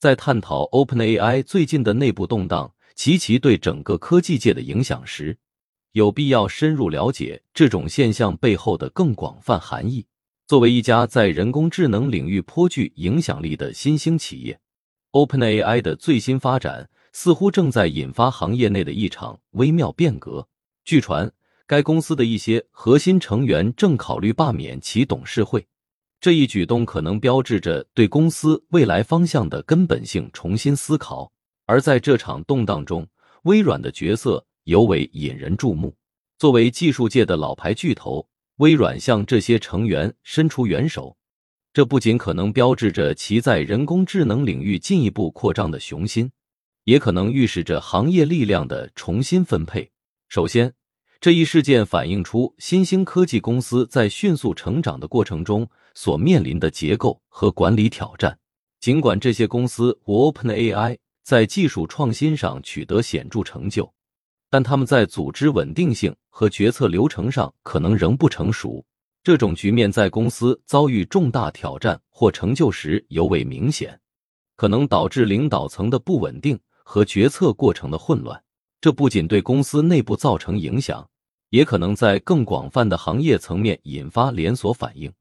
在探讨 OpenAI 最近的内部动荡及其对整个科技界的影响时，有必要深入了解这种现象背后的更广泛含义。作为一家在人工智能领域颇具影响力的新兴企业，OpenAI 的最新发展似乎正在引发行业内的一场微妙变革。据传，该公司的一些核心成员正考虑罢免其董事会。这一举动可能标志着对公司未来方向的根本性重新思考。而在这场动荡中，微软的角色尤为引人注目。作为技术界的老牌巨头。微软向这些成员伸出援手，这不仅可能标志着其在人工智能领域进一步扩张的雄心，也可能预示着行业力量的重新分配。首先，这一事件反映出新兴科技公司在迅速成长的过程中所面临的结构和管理挑战。尽管这些公司 OpenAI 在技术创新上取得显著成就。但他们在组织稳定性和决策流程上可能仍不成熟。这种局面在公司遭遇重大挑战或成就时尤为明显，可能导致领导层的不稳定和决策过程的混乱。这不仅对公司内部造成影响，也可能在更广泛的行业层面引发连锁反应。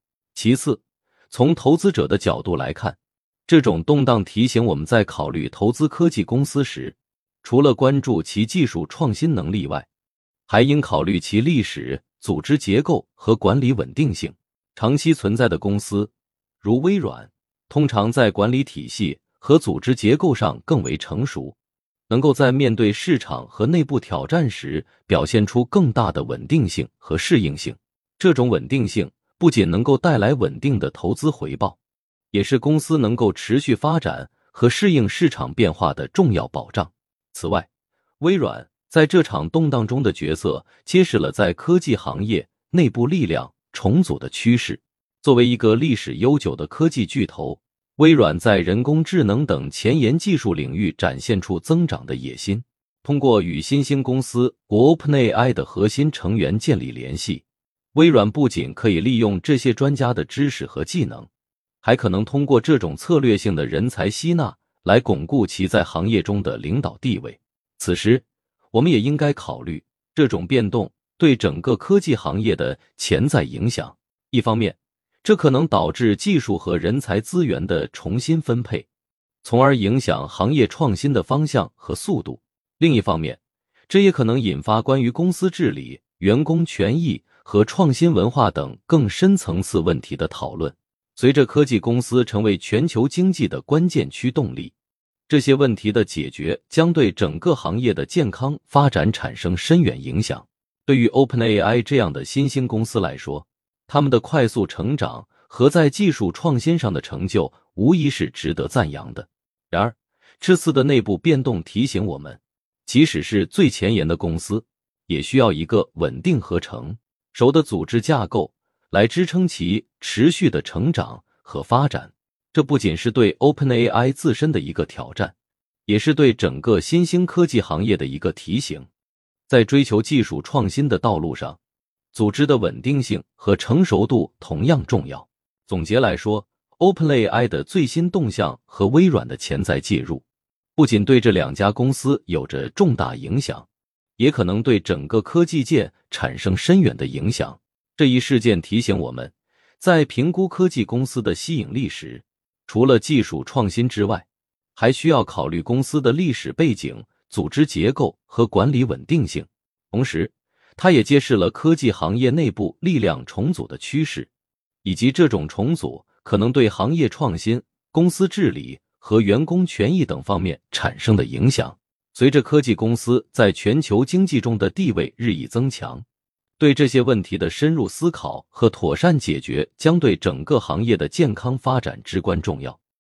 其次，从投资者的角度来看，这种动荡提醒我们在考虑投资科技公司时。除了关注其技术创新能力外，还应考虑其历史、组织结构和管理稳定性。长期存在的公司，如微软，通常在管理体系和组织结构上更为成熟，能够在面对市场和内部挑战时表现出更大的稳定性和适应性。这种稳定性不仅能够带来稳定的投资回报，也是公司能够持续发展和适应市场变化的重要保障。此外，微软在这场动荡中的角色揭示了在科技行业内部力量重组的趋势。作为一个历史悠久的科技巨头，微软在人工智能等前沿技术领域展现出增长的野心。通过与新兴公司 OpenAI 的核心成员建立联系，微软不仅可以利用这些专家的知识和技能，还可能通过这种策略性的人才吸纳。来巩固其在行业中的领导地位。此时，我们也应该考虑这种变动对整个科技行业的潜在影响。一方面，这可能导致技术和人才资源的重新分配，从而影响行业创新的方向和速度；另一方面，这也可能引发关于公司治理、员工权益和创新文化等更深层次问题的讨论。随着科技公司成为全球经济的关键驱动力，这些问题的解决将对整个行业的健康发展产生深远影响。对于 OpenAI 这样的新兴公司来说，他们的快速成长和在技术创新上的成就无疑是值得赞扬的。然而，这次的内部变动提醒我们，即使是最前沿的公司，也需要一个稳定合成熟的组织架构。来支撑其持续的成长和发展，这不仅是对 OpenAI 自身的一个挑战，也是对整个新兴科技行业的一个提醒。在追求技术创新的道路上，组织的稳定性和成熟度同样重要。总结来说，OpenAI 的最新动向和微软的潜在介入，不仅对这两家公司有着重大影响，也可能对整个科技界产生深远的影响。这一事件提醒我们，在评估科技公司的吸引力时，除了技术创新之外，还需要考虑公司的历史背景、组织结构和管理稳定性。同时，它也揭示了科技行业内部力量重组的趋势，以及这种重组可能对行业创新、公司治理和员工权益等方面产生的影响。随着科技公司在全球经济中的地位日益增强。对这些问题的深入思考和妥善解决，将对整个行业的健康发展至关重要。